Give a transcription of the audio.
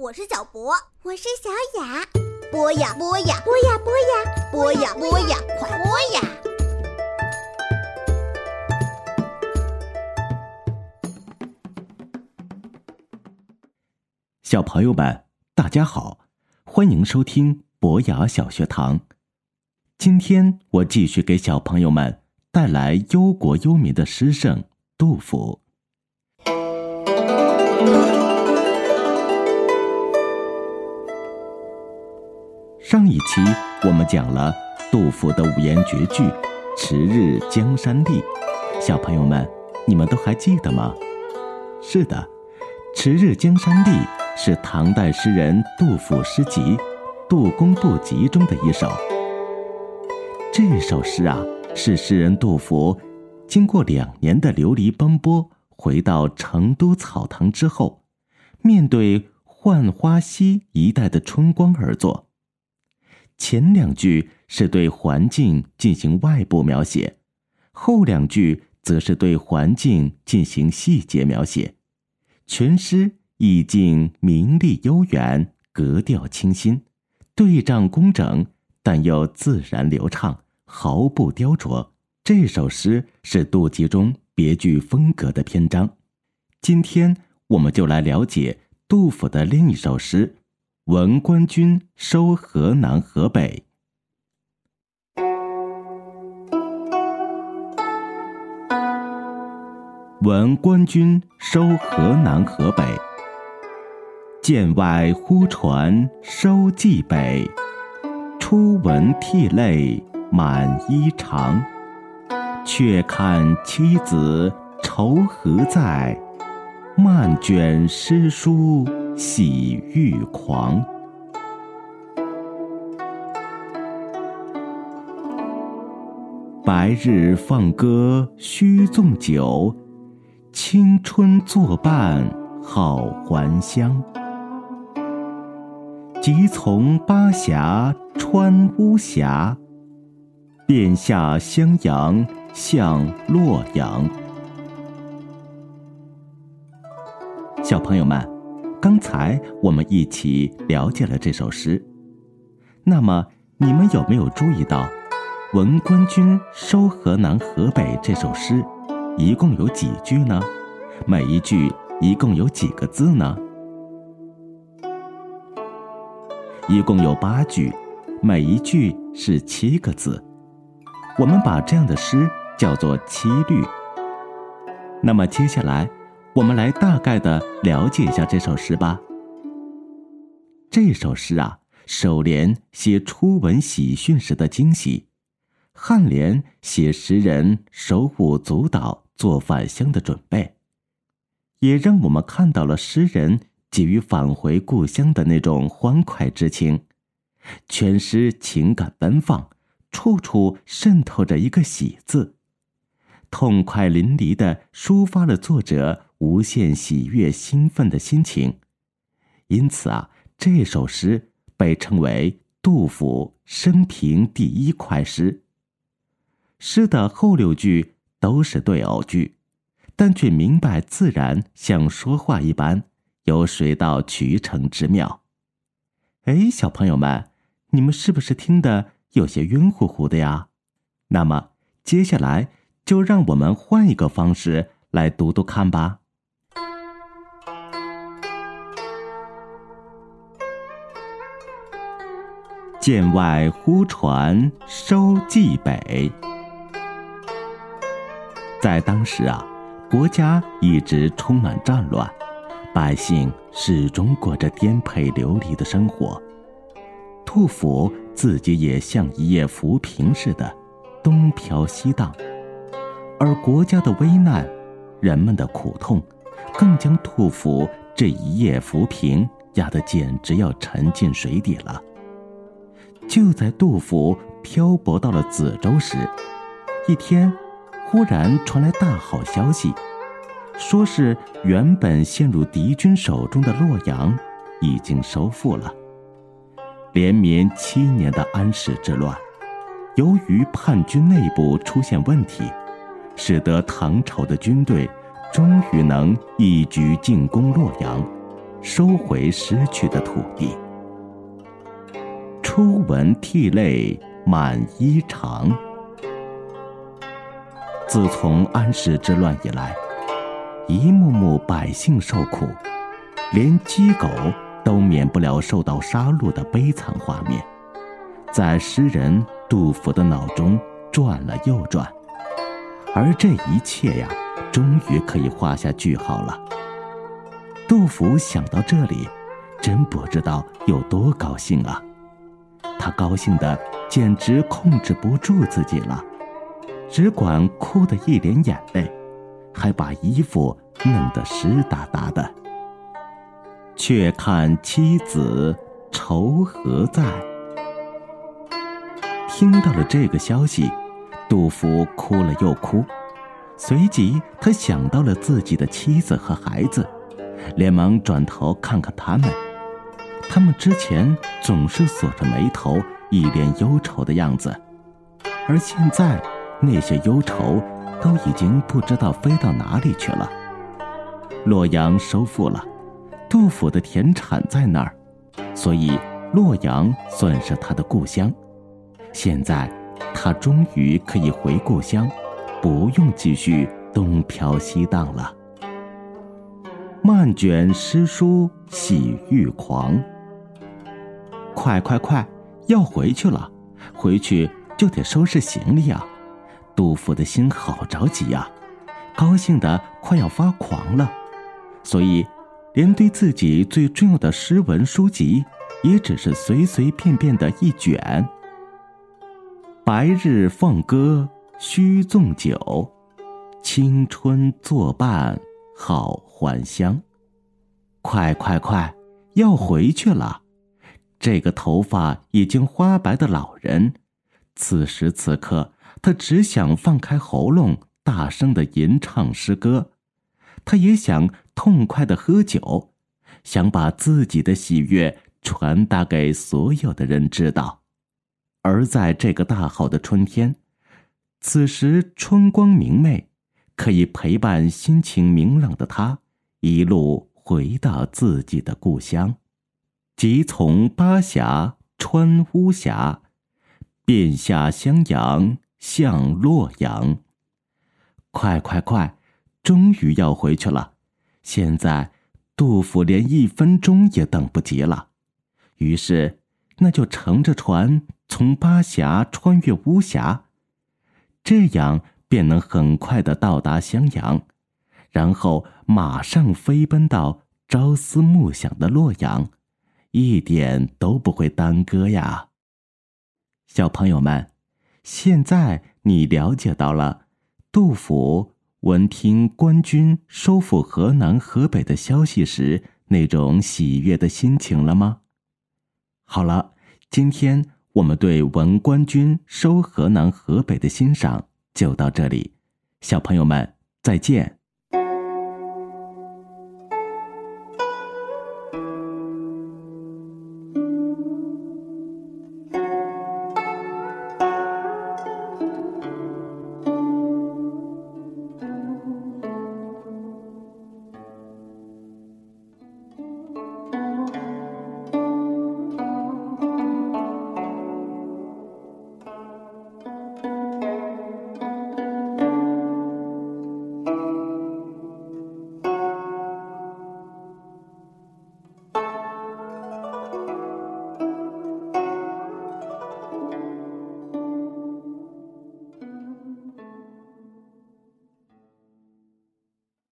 我是小博，我是小雅。播呀播呀播呀播呀播呀播呀，快播呀！小朋友们，大家好，欢迎收听博雅小学堂。今天我继续给小朋友们带来忧国忧民的诗圣杜甫。上一期我们讲了杜甫的五言绝句《迟日江山丽》，小朋友们，你们都还记得吗？是的，《迟日江山丽》是唐代诗人杜甫诗集《杜工部集》中的一首。这首诗啊，是诗人杜甫经过两年的流离奔波，回到成都草堂之后，面对浣花溪一带的春光而作。前两句是对环境进行外部描写，后两句则是对环境进行细节描写。全诗意境明丽悠远，格调清新，对仗工整，但又自然流畅，毫不雕琢。这首诗是杜集中别具风格的篇章。今天我们就来了解杜甫的另一首诗。闻官军收河南河北。闻官军收河南河北。剑外忽传收蓟北，初闻涕泪满衣裳。却看妻子愁何在？漫卷诗书。喜欲狂，白日放歌须纵酒，青春作伴好还乡。即从巴峡穿巫峡，便下襄阳向洛阳。小朋友们。刚才我们一起了解了这首诗，那么你们有没有注意到“闻官军收河南河北”这首诗一共有几句呢？每一句一共有几个字呢？一共有八句，每一句是七个字。我们把这样的诗叫做七律。那么接下来。我们来大概的了解一下这首诗吧。这首诗啊，首联写初闻喜讯时的惊喜，颔联写诗人手舞足蹈做返乡的准备，也让我们看到了诗人急于返回故乡的那种欢快之情。全诗情感奔放，处处渗透着一个喜字，痛快淋漓的抒发了作者。无限喜悦、兴奋的心情，因此啊，这首诗被称为杜甫生平第一快诗。诗的后六句都是对偶句，但却明白自然，像说话一般，有水到渠成之妙。哎，小朋友们，你们是不是听得有些晕乎乎的呀？那么接下来就让我们换一个方式来读读看吧。剑外忽传收蓟北，在当时啊，国家一直充满战乱，百姓始终过着颠沛流离的生活。杜甫自己也像一叶浮萍似的，东飘西荡，而国家的危难，人们的苦痛，更将杜甫这一叶浮萍压得简直要沉进水底了。就在杜甫漂泊到了梓州时，一天，忽然传来大好消息，说是原本陷入敌军手中的洛阳已经收复了。连绵七年的安史之乱，由于叛军内部出现问题，使得唐朝的军队终于能一举进攻洛阳，收回失去的土地。初闻涕泪满衣裳。自从安史之乱以来，一幕幕百姓受苦，连鸡狗都免不了受到杀戮的悲惨画面，在诗人杜甫的脑中转了又转。而这一切呀，终于可以画下句号了。杜甫想到这里，真不知道有多高兴啊！他高兴的简直控制不住自己了。只管哭得一脸眼泪，还把衣服弄得湿哒哒的。却看妻子愁何在？听到了这个消息，杜甫哭了又哭，随即他想到了自己的妻子和孩子，连忙转头看看他们。他们之前总是锁着眉头，一脸忧愁的样子，而现在。那些忧愁都已经不知道飞到哪里去了。洛阳收复了，杜甫的田产在那儿，所以洛阳算是他的故乡。现在他终于可以回故乡，不用继续东飘西荡了。漫卷诗书喜欲狂，快快快，要回去了，回去就得收拾行李啊！杜甫的心好着急呀，高兴的快要发狂了，所以连对自己最重要的诗文书籍，也只是随随便便的一卷。白日放歌须纵酒，青春作伴好还乡。快快快，要回去了！这个头发已经花白的老人，此时此刻。他只想放开喉咙，大声的吟唱诗歌；他也想痛快的喝酒，想把自己的喜悦传达给所有的人知道。而在这个大好的春天，此时春光明媚，可以陪伴心情明朗的他，一路回到自己的故乡，即从巴峡穿巫峡，便下襄阳。向洛阳，快快快！终于要回去了。现在，杜甫连一分钟也等不及了。于是，那就乘着船从巴峡穿越巫峡，这样便能很快的到达襄阳，然后马上飞奔到朝思暮想的洛阳，一点都不会耽搁呀。小朋友们。现在你了解到了杜甫闻听官军收复河南河北的消息时那种喜悦的心情了吗？好了，今天我们对闻官军收河南河北的欣赏就到这里，小朋友们再见。